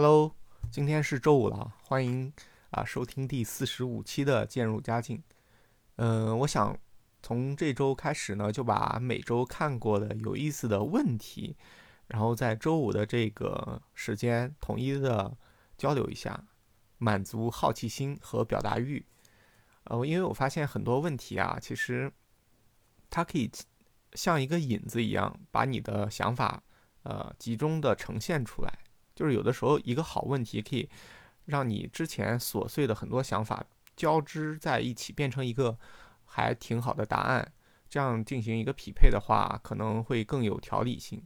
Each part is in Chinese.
Hello，今天是周五了，欢迎啊收听第四十五期的渐入佳境。嗯，我想从这周开始呢，就把每周看过的有意思的问题，然后在周五的这个时间统一的交流一下，满足好奇心和表达欲。呃，因为我发现很多问题啊，其实它可以像一个引子一样，把你的想法呃集中的呈现出来。就是有的时候，一个好问题可以让你之前琐碎的很多想法交织在一起，变成一个还挺好的答案。这样进行一个匹配的话，可能会更有条理性。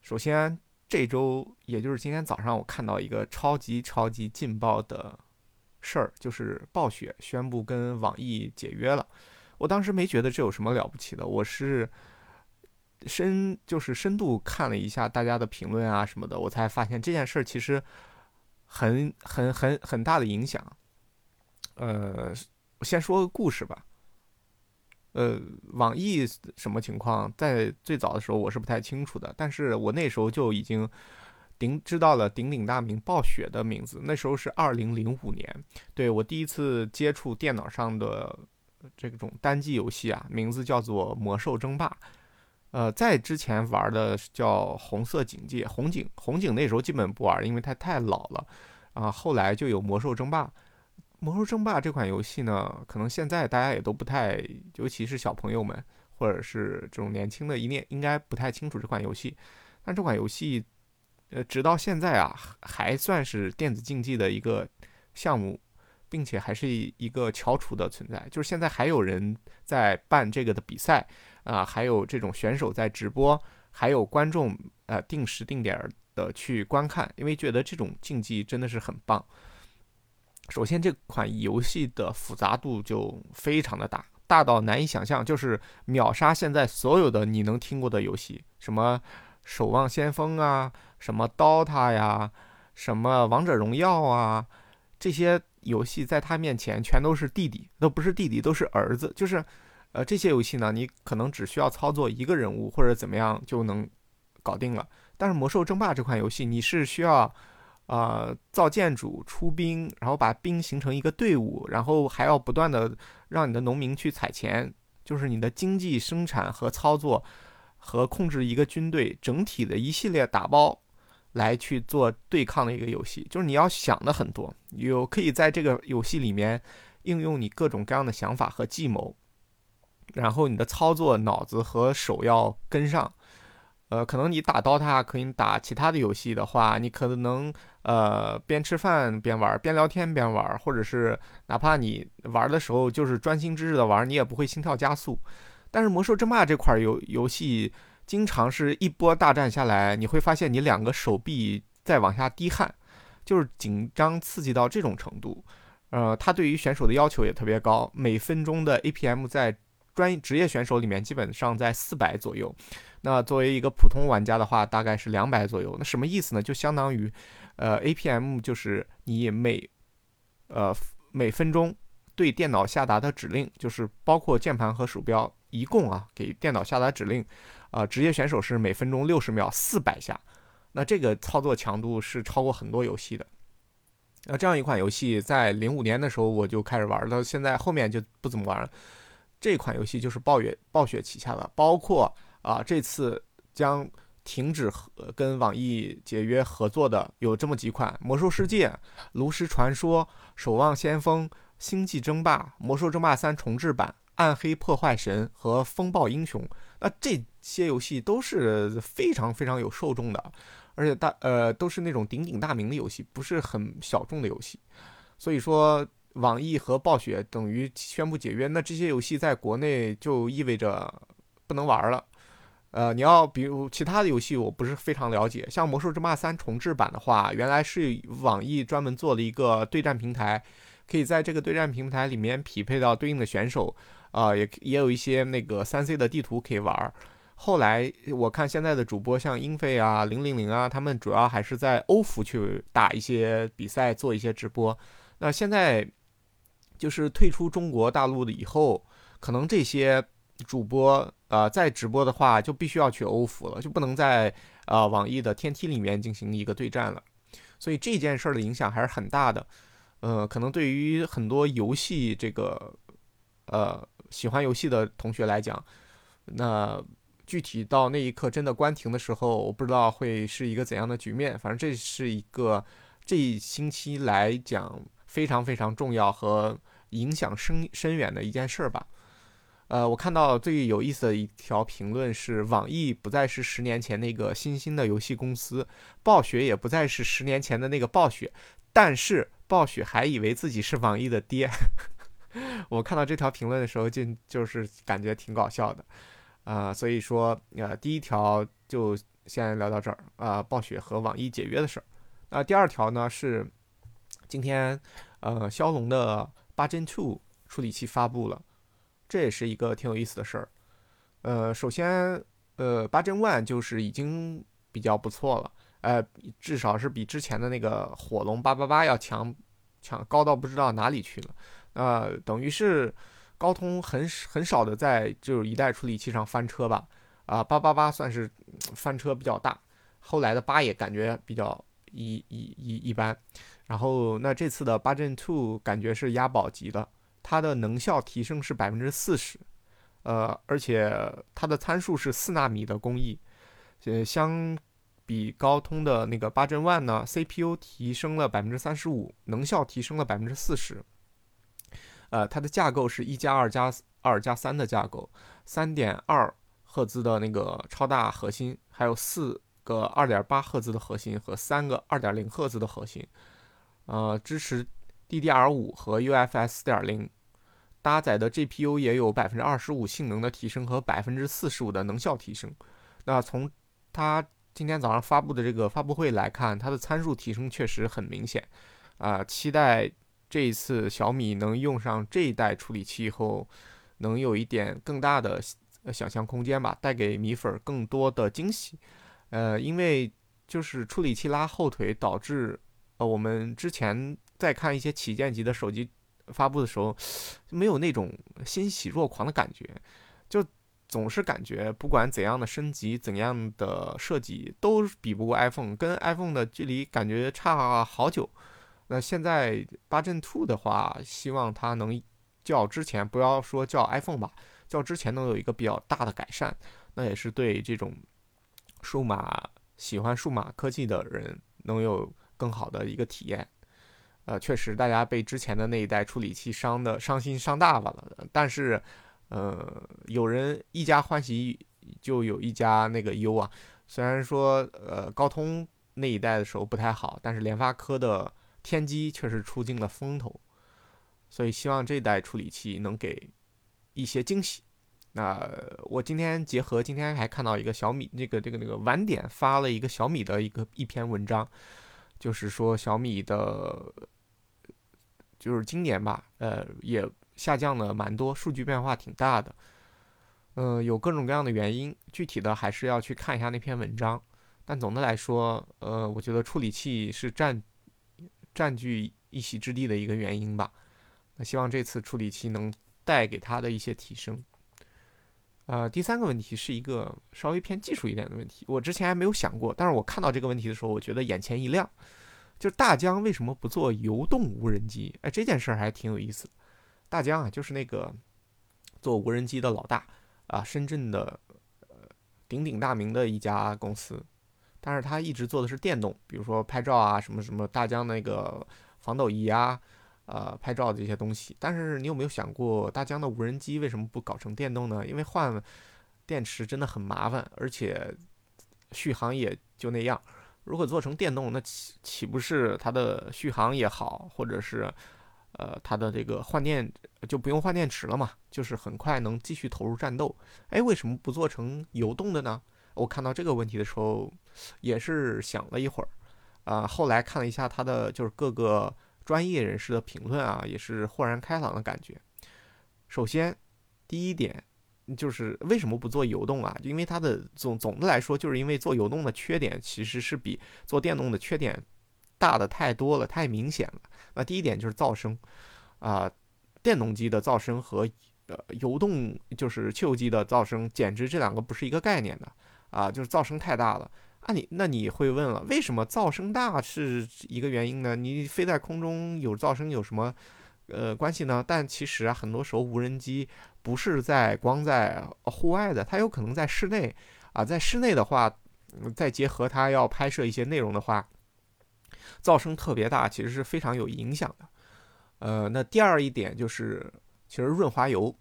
首先，这周也就是今天早上，我看到一个超级超级劲爆的事儿，就是暴雪宣布跟网易解约了。我当时没觉得这有什么了不起的，我是。深就是深度看了一下大家的评论啊什么的，我才发现这件事儿其实很很很很大的影响。呃，我先说个故事吧。呃，网易什么情况，在最早的时候我是不太清楚的，但是我那时候就已经顶知道了鼎鼎大名暴雪的名字。那时候是二零零五年，对我第一次接触电脑上的这种单机游戏啊，名字叫做《魔兽争霸》。呃，在之前玩的叫红色警戒，红警，红警那时候基本不玩，因为它太老了。啊，后来就有魔兽争霸，魔兽争霸这款游戏呢，可能现在大家也都不太，尤其是小朋友们或者是这种年轻的一念，应该不太清楚这款游戏。但这款游戏，呃，直到现在啊，还算是电子竞技的一个项目，并且还是一个翘楚的存在，就是现在还有人在办这个的比赛。啊，还有这种选手在直播，还有观众呃定时定点的去观看，因为觉得这种竞技真的是很棒。首先，这款游戏的复杂度就非常的大，大到难以想象，就是秒杀现在所有的你能听过的游戏，什么《守望先锋》啊，什么《DOTA》呀，什么《王者荣耀》啊，这些游戏在他面前全都是弟弟，都不是弟弟，都是儿子，就是。呃，这些游戏呢，你可能只需要操作一个人物或者怎么样就能搞定了。但是《魔兽争霸》这款游戏，你是需要，呃，造建筑、出兵，然后把兵形成一个队伍，然后还要不断的让你的农民去采钱，就是你的经济生产和操作和控制一个军队整体的一系列打包来去做对抗的一个游戏。就是你要想的很多，有可以在这个游戏里面应用你各种各样的想法和计谋。然后你的操作脑子和手要跟上，呃，可能你打刀塔，可以打其他的游戏的话，你可能呃边吃饭边玩，边聊天边玩，或者是哪怕你玩的时候就是专心致志的玩，你也不会心跳加速。但是魔兽争霸这块游游戏，经常是一波大战下来，你会发现你两个手臂在往下滴汗，就是紧张刺激到这种程度。呃，它对于选手的要求也特别高，每分钟的 APM 在。专职业选手里面基本上在四百左右，那作为一个普通玩家的话，大概是两百左右。那什么意思呢？就相当于，呃，APM 就是你每，呃，每分钟对电脑下达的指令，就是包括键盘和鼠标，一共啊给电脑下达指令，啊，职业选手是每分钟六十秒四百下，那这个操作强度是超过很多游戏的。那这样一款游戏在零五年的时候我就开始玩，到现在后面就不怎么玩了。这款游戏就是暴雪暴雪旗下的，包括啊这次将停止和跟网易解约合作的有这么几款：魔兽世界、炉石传说、守望先锋、星际争霸、魔兽争霸三重置版、暗黑破坏神和风暴英雄。那这些游戏都是非常非常有受众的，而且大呃都是那种鼎鼎大名的游戏，不是很小众的游戏。所以说。网易和暴雪等于宣布解约，那这些游戏在国内就意味着不能玩了。呃，你要比如其他的游戏，我不是非常了解。像《魔兽争霸三》重置版的话，原来是网易专门做了一个对战平台，可以在这个对战平台里面匹配到对应的选手，啊，也也有一些那个三 C 的地图可以玩。后来我看现在的主播像英菲啊、零零零啊，他们主要还是在欧服去打一些比赛，做一些直播。那现在。就是退出中国大陆的以后，可能这些主播呃在直播的话，就必须要去欧服了，就不能在呃网易的天梯里面进行一个对战了。所以这件事儿的影响还是很大的。呃，可能对于很多游戏这个呃喜欢游戏的同学来讲，那具体到那一刻真的关停的时候，我不知道会是一个怎样的局面。反正这是一个这一星期来讲非常非常重要和影响深深远的一件事儿吧。呃，我看到最有意思的一条评论是，网易不再是十年前那个新兴的游戏公司，暴雪也不再是十年前的那个暴雪，但是暴雪还以为自己是网易的爹。我看到这条评论的时候，就就是感觉挺搞笑的，啊，所以说，呃，第一条就先聊到这儿，啊，暴雪和网易解约的事儿。那第二条呢是，今天，呃，骁龙的八 Gen Two 处理器发布了。这也是一个挺有意思的事儿，呃，首先，呃，八 Gen One 就是已经比较不错了，呃，至少是比之前的那个火龙八八八要强，强高到不知道哪里去了，呃，等于是高通很很少的在就是一代处理器上翻车吧，啊，八八八算是翻车比较大，后来的八也感觉比较一一一一般，然后那这次的八 Gen two 感觉是押宝级的。它的能效提升是百分之四十，呃，而且它的参数是四纳米的工艺，呃，相比高通的那个八 Gen One 呢，CPU 提升了百分之三十五，能效提升了百分之四十，呃，它的架构是一加二加二加三的架构，三点二赫兹的那个超大核心，还有四个二点八赫兹的核心和三个二点零赫兹的核心，呃，支持。DDR 五和 UFS 四点零搭载的 GPU 也有百分之二十五性能的提升和百分之四十五的能效提升。那从它今天早上发布的这个发布会来看，它的参数提升确实很明显。啊，期待这一次小米能用上这一代处理器以后，能有一点更大的想象空间吧，带给米粉更多的惊喜。呃，因为就是处理器拉后腿，导致呃我们之前。在看一些旗舰级的手机发布的时候，没有那种欣喜若狂的感觉，就总是感觉不管怎样的升级、怎样的设计，都比不过 iPhone，跟 iPhone 的距离感觉差好久。那现在八 Gen Two 的话，希望它能较之前，不要说叫 iPhone 吧，较之前能有一个比较大的改善。那也是对这种数码喜欢数码科技的人能有更好的一个体验。呃，确实，大家被之前的那一代处理器伤的伤心伤大发了。但是，呃，有人一家欢喜，就有一家那个忧啊。虽然说，呃，高通那一代的时候不太好，但是联发科的天玑确实出尽了风头。所以，希望这代处理器能给一些惊喜。那我今天结合今天还看到一个小米那个这个那个晚点发了一个小米的一个一篇文章，就是说小米的。就是今年吧，呃，也下降了蛮多，数据变化挺大的，嗯，有各种各样的原因，具体的还是要去看一下那篇文章。但总的来说，呃，我觉得处理器是占占据一席之地的一个原因吧。那希望这次处理器能带给他的一些提升。呃，第三个问题是一个稍微偏技术一点的问题，我之前还没有想过，但是我看到这个问题的时候，我觉得眼前一亮。就是大疆为什么不做游动无人机？哎，这件事儿还挺有意思。大疆啊，就是那个做无人机的老大啊，深圳的呃鼎鼎大名的一家公司。但是他一直做的是电动，比如说拍照啊，什么什么大疆那个防抖仪啊，呃，拍照这些东西。但是你有没有想过，大疆的无人机为什么不搞成电动呢？因为换电池真的很麻烦，而且续航也就那样。如果做成电动，那岂岂不是它的续航也好，或者是，呃，它的这个换电就不用换电池了嘛？就是很快能继续投入战斗。哎，为什么不做成游动的呢？我看到这个问题的时候，也是想了一会儿，啊，后来看了一下他的就是各个专业人士的评论啊，也是豁然开朗的感觉。首先，第一点。就是为什么不做油动啊？因为它的总总的来说，就是因为做油动的缺点其实是比做电动的缺点大的太多了，太明显了。那第一点就是噪声，啊，电动机的噪声和呃油动就是汽油机的噪声，简直这两个不是一个概念的啊，就是噪声太大了。啊，你那你会问了，为什么噪声大是一个原因呢？你飞在空中有噪声有什么呃关系呢？但其实啊，很多时候无人机不是在光在户外的，它有可能在室内啊，在室内的话，再结合它要拍摄一些内容的话，噪声特别大，其实是非常有影响的。呃，那第二一点就是，其实润滑油，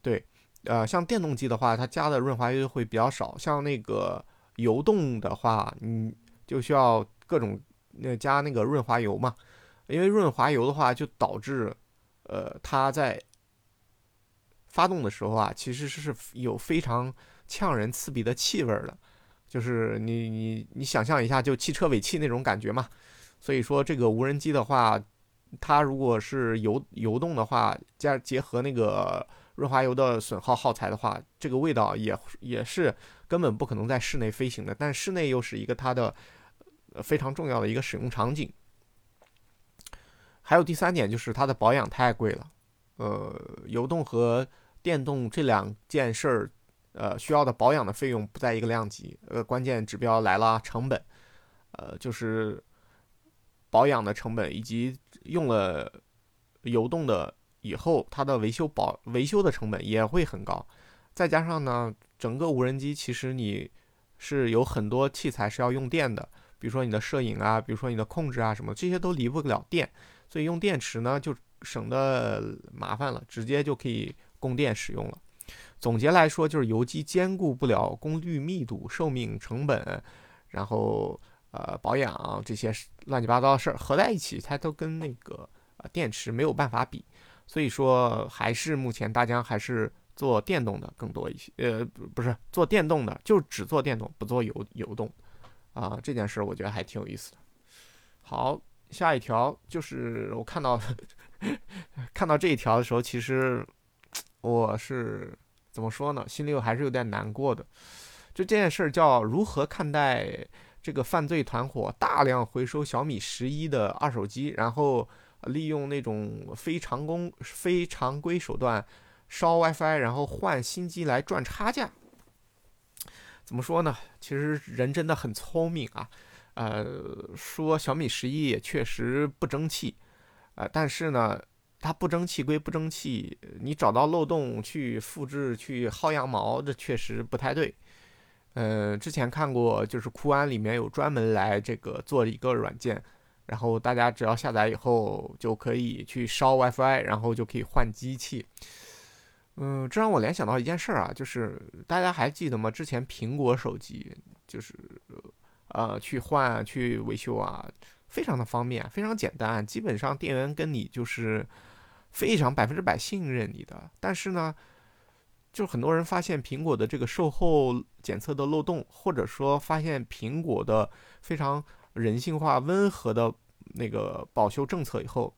对，呃，像电动机的话，它加的润滑油会比较少，像那个。游动的话，你就需要各种那加那个润滑油嘛，因为润滑油的话就导致，呃，它在发动的时候啊，其实是有非常呛人刺鼻的气味的，就是你你你想象一下，就汽车尾气那种感觉嘛。所以说这个无人机的话，它如果是游游动的话，加结合那个润滑油的损耗耗材的话，这个味道也也是。根本不可能在室内飞行的，但室内又是一个它的非常重要的一个使用场景。还有第三点就是它的保养太贵了，呃，油动和电动这两件事儿，呃，需要的保养的费用不在一个量级。呃，关键指标来了，成本，呃，就是保养的成本以及用了油动的以后，它的维修保维修的成本也会很高。再加上呢，整个无人机其实你是有很多器材是要用电的，比如说你的摄影啊，比如说你的控制啊什么，这些都离不了电，所以用电池呢就省得麻烦了，直接就可以供电使用了。总结来说，就是油机兼顾不了功率密度、寿命、成本，然后呃保养这些乱七八糟的事儿合在一起，它都跟那个呃电池没有办法比。所以说，还是目前大疆还是。做电动的更多一些，呃，不是做电动的，就只做电动，不做油油动，啊，这件事我觉得还挺有意思的。好，下一条就是我看到 看到这一条的时候，其实我是怎么说呢？心里还是有点难过的。就这件事儿叫如何看待这个犯罪团伙大量回收小米十一的二手机，然后利用那种非常工非常规手段。烧 WiFi，然后换新机来赚差价，怎么说呢？其实人真的很聪明啊。呃，说小米十一也确实不争气，呃，但是呢，它不争气归不争气，你找到漏洞去复制去薅羊毛，这确实不太对。呃，之前看过，就是酷安里面有专门来这个做一个软件，然后大家只要下载以后就可以去烧 WiFi，然后就可以换机器。嗯，这让我联想到一件事儿啊，就是大家还记得吗？之前苹果手机就是，呃，去换、去维修啊，非常的方便，非常简单，基本上店员跟你就是非常百分之百信任你的。但是呢，就很多人发现苹果的这个售后检测的漏洞，或者说发现苹果的非常人性化、温和的那个保修政策以后，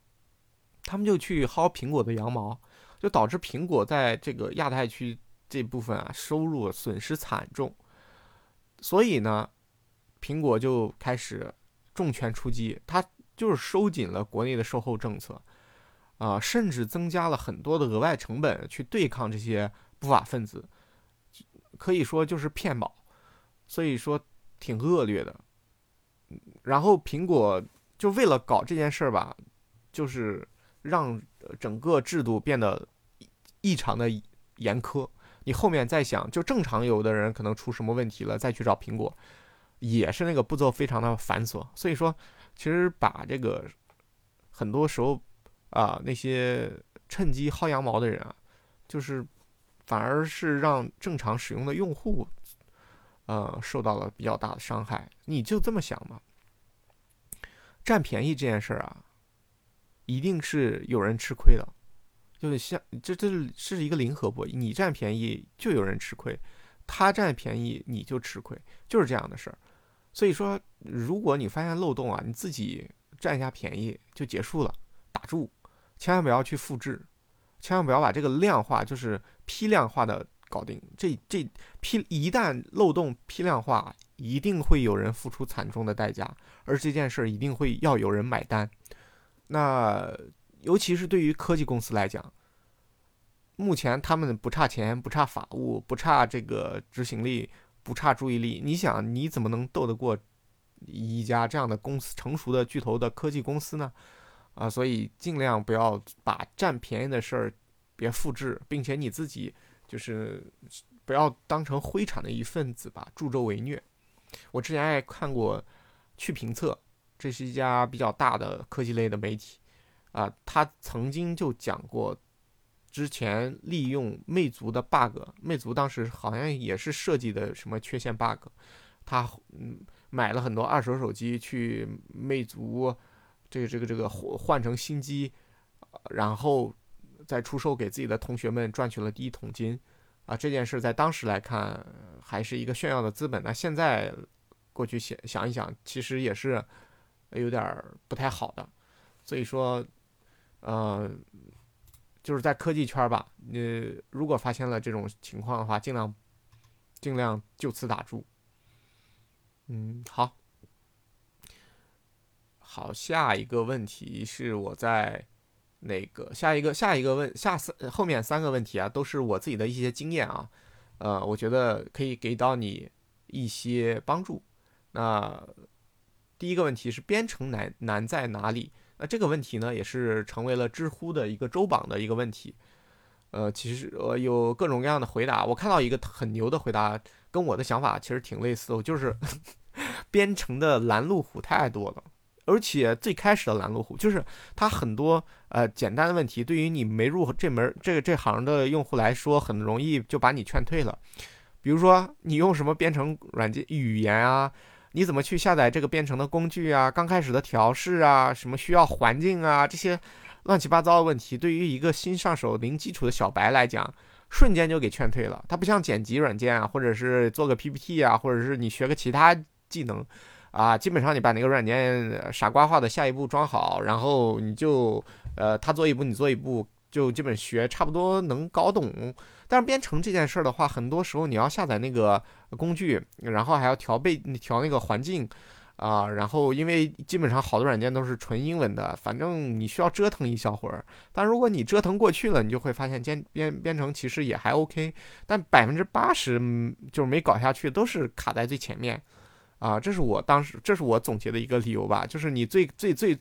他们就去薅苹果的羊毛。就导致苹果在这个亚太区这部分啊收入损失惨重，所以呢，苹果就开始重拳出击，它就是收紧了国内的售后政策，啊，甚至增加了很多的额外成本去对抗这些不法分子，可以说就是骗保，所以说挺恶劣的。然后苹果就为了搞这件事儿吧，就是让。整个制度变得异常的严苛，你后面再想，就正常有的人可能出什么问题了，再去找苹果，也是那个步骤非常的繁琐。所以说，其实把这个很多时候啊，那些趁机薅羊毛的人啊，就是反而是让正常使用的用户，呃，受到了比较大的伤害。你就这么想嘛？占便宜这件事儿啊。一定是有人吃亏的，就是像这这是是一个零和博弈，你占便宜就有人吃亏，他占便宜你就吃亏，就是这样的事儿。所以说，如果你发现漏洞啊，你自己占一下便宜就结束了，打住，千万不要去复制，千万不要把这个量化，就是批量化的搞定。这这批一旦漏洞批量化，一定会有人付出惨重的代价，而这件事儿一定会要有人买单。那尤其是对于科技公司来讲，目前他们不差钱，不差法务，不差这个执行力，不差注意力。你想，你怎么能斗得过一家这样的公司成熟的巨头的科技公司呢？啊，所以尽量不要把占便宜的事儿别复制，并且你自己就是不要当成灰产的一份子吧，助纣为虐。我之前还看过趣评测，这是一家比较大的科技类的媒体啊，他曾经就讲过。之前利用魅族的 bug，魅族当时好像也是设计的什么缺陷 bug，他嗯买了很多二手手机去魅族，这个这个这个换换成新机，然后在出售给自己的同学们赚取了第一桶金，啊这件事在当时来看还是一个炫耀的资本，那现在过去想想一想，其实也是有点不太好的，所以说，呃。就是在科技圈吧，你如果发现了这种情况的话，尽量尽量就此打住。嗯，好，好，下一个问题是我在那个下一个下一个问下三后面三个问题啊，都是我自己的一些经验啊，呃，我觉得可以给到你一些帮助。那第一个问题是编程难难在哪里？那这个问题呢，也是成为了知乎的一个周榜的一个问题。呃，其实呃有各种各样的回答。我看到一个很牛的回答，跟我的想法其实挺类似的，就是 编程的拦路虎太多了，而且最开始的拦路虎就是它很多呃简单的问题，对于你没入这门这个这行的用户来说，很容易就把你劝退了。比如说你用什么编程软件语言啊？你怎么去下载这个编程的工具啊？刚开始的调试啊，什么需要环境啊，这些乱七八糟的问题，对于一个新上手、零基础的小白来讲，瞬间就给劝退了。它不像剪辑软件啊，或者是做个 PPT 啊，或者是你学个其他技能啊，基本上你把那个软件傻瓜化的下一步装好，然后你就呃，他做一步，你做一步，就基本学差不多能搞懂。但是编程这件事儿的话，很多时候你要下载那个工具，然后还要调背调那个环境，啊，然后因为基本上好多软件都是纯英文的，反正你需要折腾一小会儿。但如果你折腾过去了，你就会发现编编编程其实也还 OK。但百分之八十就是没搞下去，都是卡在最前面，啊，这是我当时这是我总结的一个理由吧，就是你最最最，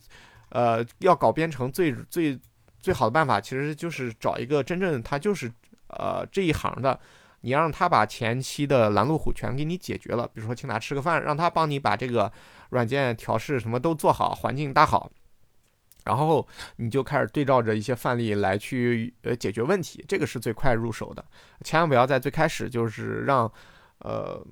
呃，要搞编程最最最好的办法，其实就是找一个真正他就是。呃，这一行的，你让他把前期的拦路虎全给你解决了，比如说请他吃个饭，让他帮你把这个软件调试什么都做好，环境搭好，然后你就开始对照着一些范例来去呃解决问题，这个是最快入手的。千万不要在最开始就是让呃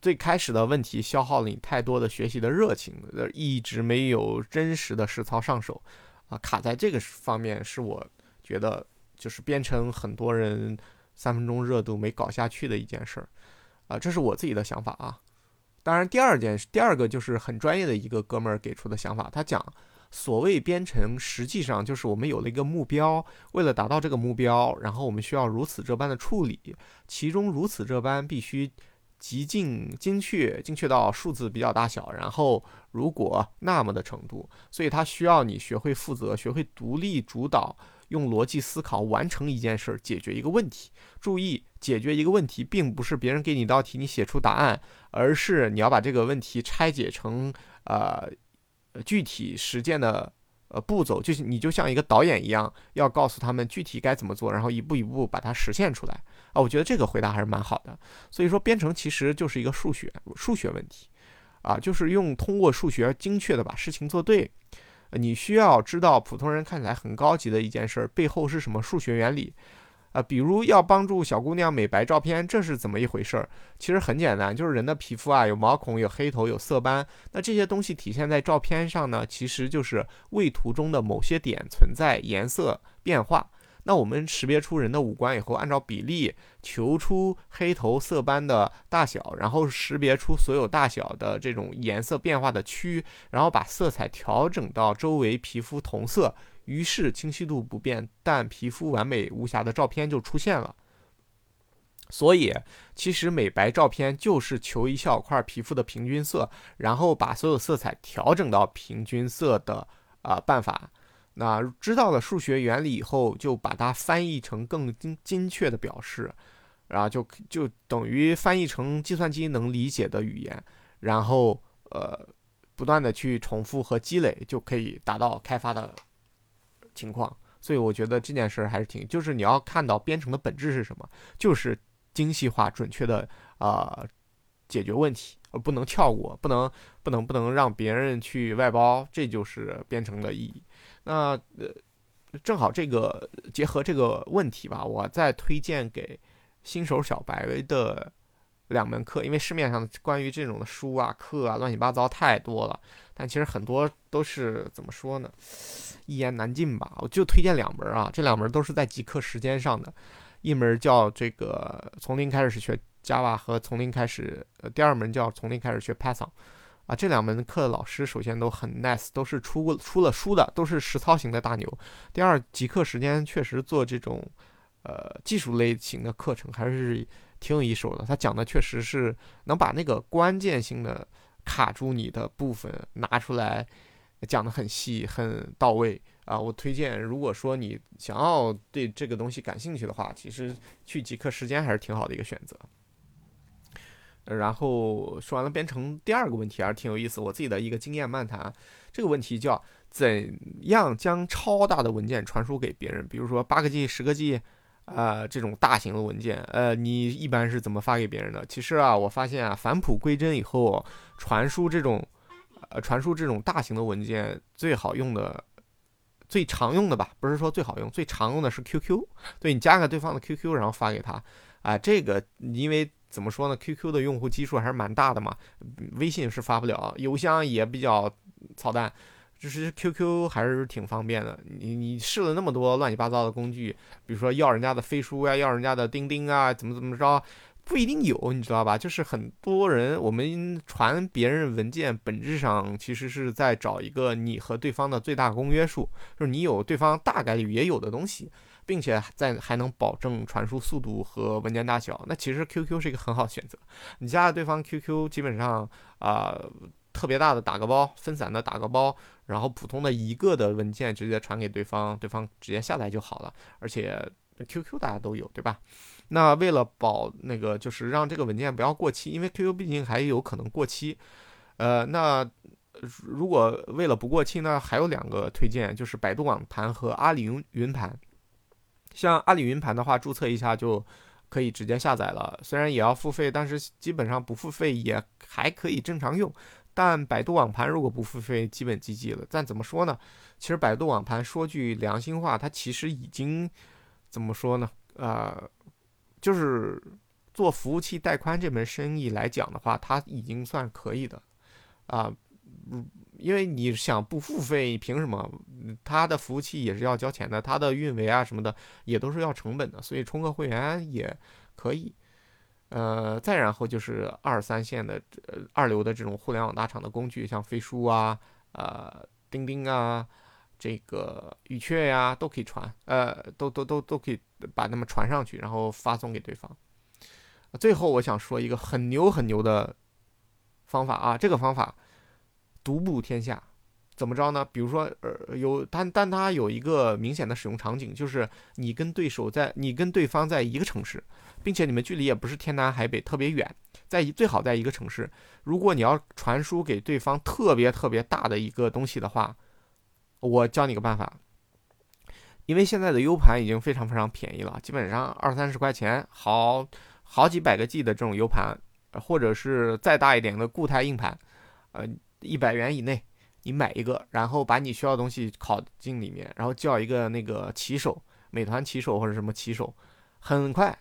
最开始的问题消耗了你太多的学习的热情，一直没有真实的实操上手啊，卡在这个方面是我觉得。就是编程，很多人三分钟热度没搞下去的一件事儿，啊，这是我自己的想法啊。当然，第二件事，第二个就是很专业的一个哥们儿给出的想法，他讲，所谓编程，实际上就是我们有了一个目标，为了达到这个目标，然后我们需要如此这般的处理，其中如此这般必须极尽精确，精确到数字比较大小，然后如果那么的程度，所以他需要你学会负责，学会独立主导。用逻辑思考完成一件事儿，解决一个问题。注意，解决一个问题，并不是别人给你一道题，你写出答案，而是你要把这个问题拆解成呃具体实践的呃步骤，就是你就像一个导演一样，要告诉他们具体该怎么做，然后一步一步把它实现出来。啊，我觉得这个回答还是蛮好的。所以说，编程其实就是一个数学数学问题，啊，就是用通过数学精确的把事情做对。你需要知道普通人看起来很高级的一件事儿背后是什么数学原理，啊，比如要帮助小姑娘美白照片，这是怎么一回事儿？其实很简单，就是人的皮肤啊有毛孔、有黑头、有色斑，那这些东西体现在照片上呢，其实就是位图中的某些点存在颜色变化。那我们识别出人的五官以后，按照比例求出黑头色斑的大小，然后识别出所有大小的这种颜色变化的区，然后把色彩调整到周围皮肤同色，于是清晰度不变但皮肤完美无瑕的照片就出现了。所以，其实美白照片就是求一小块皮肤的平均色，然后把所有色彩调整到平均色的啊办法。那知道了数学原理以后，就把它翻译成更精精确的表示，然后就就等于翻译成计算机能理解的语言，然后呃不断的去重复和积累，就可以达到开发的情况。所以我觉得这件事儿还是挺，就是你要看到编程的本质是什么，就是精细化、准确的啊解决问题，而不能跳过，不能不能不能让别人去外包，这就是编程的意义。那呃。正好这个结合这个问题吧，我再推荐给新手小白的两门课，因为市面上关于这种的书啊、课啊乱七八糟太多了，但其实很多都是怎么说呢，一言难尽吧。我就推荐两门啊，这两门都是在极客时间上的，一门叫这个从零开始学 Java 和从零开始，呃，第二门叫从零开始学 Python。啊，这两门课的老师首先都很 nice，都是出过出了书的，都是实操型的大牛。第二，极客时间确实做这种，呃，技术类型的课程还是挺有一手的。他讲的确实是能把那个关键性的卡住你的部分拿出来，讲的很细很到位啊。我推荐，如果说你想要对这个东西感兴趣的话，其实去极客时间还是挺好的一个选择。然后说完了编程，第二个问题还是挺有意思，我自己的一个经验漫谈。这个问题叫怎样将超大的文件传输给别人？比如说八个 G、十个 G，啊，这种大型的文件，呃，你一般是怎么发给别人的？其实啊，我发现啊，返璞归真以后，传输这种，呃，传输这种大型的文件最好用的、最常用的吧，不是说最好用，最常用的是 QQ。对你加个对方的 QQ，然后发给他，啊，这个因为。怎么说呢？QQ 的用户基数还是蛮大的嘛，微信是发不了，邮箱也比较操蛋，就是 QQ 还是挺方便的。你你试了那么多乱七八糟的工具，比如说要人家的飞书呀，要人家的钉钉啊，怎么怎么着，不一定有，你知道吧？就是很多人我们传别人文件，本质上其实是在找一个你和对方的最大公约数，就是你有对方大概率也有的东西。并且在还能保证传输速度和文件大小，那其实 QQ 是一个很好的选择。你加了对方 QQ，基本上啊，特别大的打个包，分散的打个包，然后普通的一个的文件直接传给对方，对方直接下载就好了。而且 QQ 大家都有，对吧？那为了保那个，就是让这个文件不要过期，因为 QQ 毕竟还有可能过期。呃，那如果为了不过期呢，还有两个推荐，就是百度网盘和阿里云云盘。像阿里云盘的话，注册一下就可以直接下载了。虽然也要付费，但是基本上不付费也还可以正常用。但百度网盘如果不付费，基本 GG 了。但怎么说呢？其实百度网盘说句良心话，它其实已经怎么说呢？呃，就是做服务器带宽这门生意来讲的话，它已经算可以的啊。嗯。因为你想不付费，凭什么？他的服务器也是要交钱的，他的运维啊什么的也都是要成本的，所以充个会员也可以。呃，再然后就是二三线的、呃二流的这种互联网大厂的工具，像飞书啊、呃钉钉啊、这个语雀呀，都可以传，呃，都都都都可以把它们传上去，然后发送给对方。最后我想说一个很牛很牛的方法啊，这个方法。独步天下，怎么着呢？比如说，呃，有但但它有一个明显的使用场景，就是你跟对手在，你跟对方在一个城市，并且你们距离也不是天南海北特别远，在一最好在一个城市。如果你要传输给对方特别特别大的一个东西的话，我教你个办法，因为现在的 U 盘已经非常非常便宜了，基本上二三十块钱，好好几百个 G 的这种 U 盘，或者是再大一点的固态硬盘，呃。一百元以内，你买一个，然后把你需要的东西拷进里面，然后叫一个那个骑手，美团骑手或者什么骑手，很快，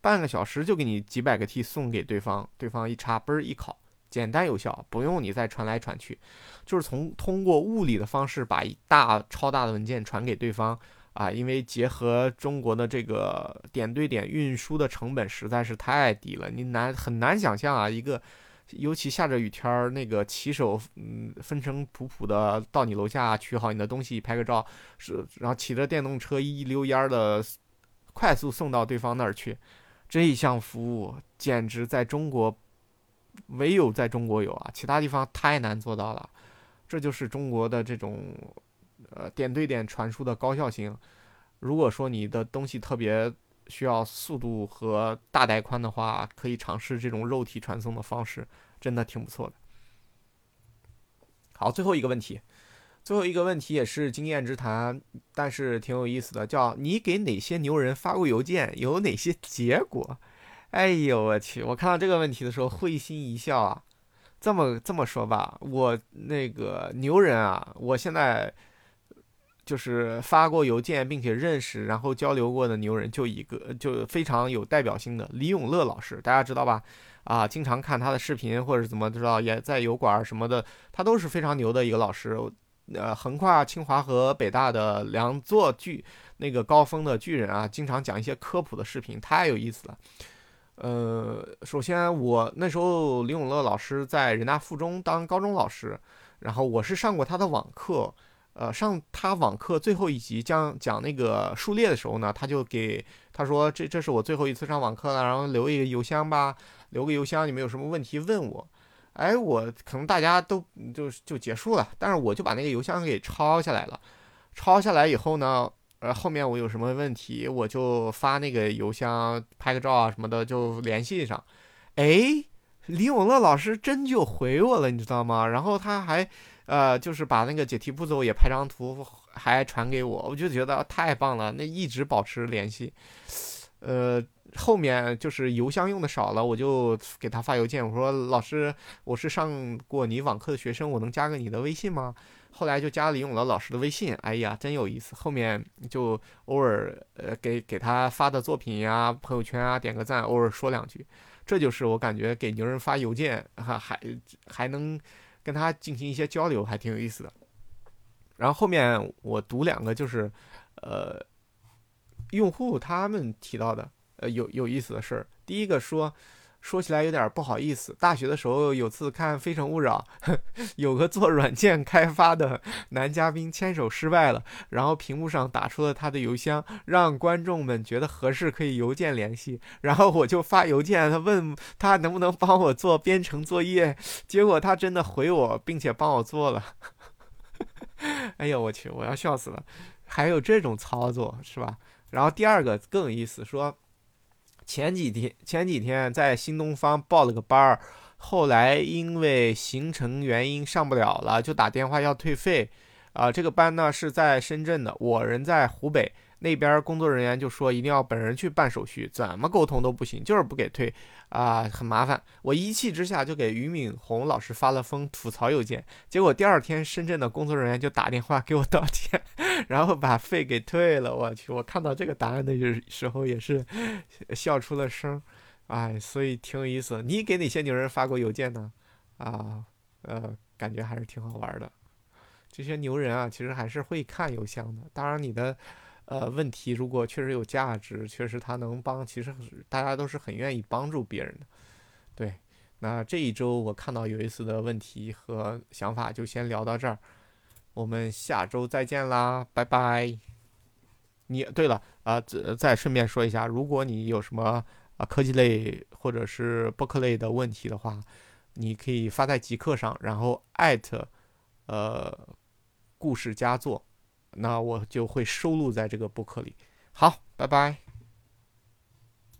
半个小时就给你几百个 T 送给对方，对方一插，嘣儿一拷，简单有效，不用你再传来传去，就是从通过物理的方式把一大超大的文件传给对方啊，因为结合中国的这个点对点运输的成本实在是太低了，你难很难想象啊一个。尤其下着雨天儿，那个骑手，嗯，风尘仆仆的到你楼下取好你的东西，拍个照，是，然后骑着电动车一溜烟儿的快速送到对方那儿去，这一项服务简直在中国唯有在中国有啊，其他地方太难做到了。这就是中国的这种呃点对点传输的高效性。如果说你的东西特别需要速度和大带宽的话，可以尝试这种肉体传送的方式，真的挺不错的。好，最后一个问题，最后一个问题也是经验之谈，但是挺有意思的，叫你给哪些牛人发过邮件，有哪些结果？哎呦我去！我看到这个问题的时候会心一笑啊。这么这么说吧，我那个牛人啊，我现在就是发过邮件并且认识然后交流过的牛人就一个，就非常有代表性的李永乐老师，大家知道吧？啊，经常看他的视频或者怎么知道，也在油管什么的，他都是非常牛的一个老师。呃，横跨清华和北大的两座巨那个高峰的巨人啊，经常讲一些科普的视频，太有意思了。呃，首先我那时候李永乐老师在人大附中当高中老师，然后我是上过他的网课。呃，上他网课最后一集讲讲那个数列的时候呢，他就给他说这这是我最后一次上网课了，然后留一个邮箱吧。留个邮箱，你们有什么问题问我？哎，我可能大家都就就结束了，但是我就把那个邮箱给抄下来了。抄下来以后呢，呃，后面我有什么问题，我就发那个邮箱，拍个照啊什么的，就联系上。哎，李永乐老师真就回我了，你知道吗？然后他还呃，就是把那个解题步骤也拍张图，还传给我，我就觉得太棒了，那一直保持联系，呃。后面就是邮箱用的少了，我就给他发邮件，我说老师，我是上过你网课的学生，我能加个你的微信吗？后来就加了李永乐老师的微信，哎呀，真有意思。后面就偶尔呃给给他发的作品呀、朋友圈啊点个赞，偶尔说两句，这就是我感觉给牛人发邮件哈还还能跟他进行一些交流，还挺有意思的。然后后面我读两个就是呃用户他们提到的。呃，有有意思的事儿。第一个说，说起来有点不好意思。大学的时候有次看《非诚勿扰》，有个做软件开发的男嘉宾牵手失败了，然后屏幕上打出了他的邮箱，让观众们觉得合适可以邮件联系。然后我就发邮件，他问他能不能帮我做编程作业，结果他真的回我，并且帮我做了。哎呦我去，我要笑死了！还有这种操作是吧？然后第二个更有意思，说。前几天前几天在新东方报了个班儿，后来因为行程原因上不了了，就打电话要退费。啊，这个班呢是在深圳的，我人在湖北。那边工作人员就说一定要本人去办手续，怎么沟通都不行，就是不给退，啊，很麻烦。我一气之下就给俞敏洪老师发了封吐槽邮件，结果第二天深圳的工作人员就打电话给我道歉，然后把费给退了。我去，我看到这个答案的时候也是笑出了声，哎，所以挺有意思。你给哪些牛人发过邮件呢？啊，呃，感觉还是挺好玩的。这些牛人啊，其实还是会看邮箱的。当然你的。呃，问题如果确实有价值，确实他能帮，其实大家都是很愿意帮助别人的。对，那这一周我看到有意思的问题和想法，就先聊到这儿，我们下周再见啦，拜拜。你对了啊，再顺便说一下，如果你有什么啊科技类或者是播客类的问题的话，你可以发在极客上，然后艾特呃故事佳作。那我就会收录在这个播客里。好，拜拜。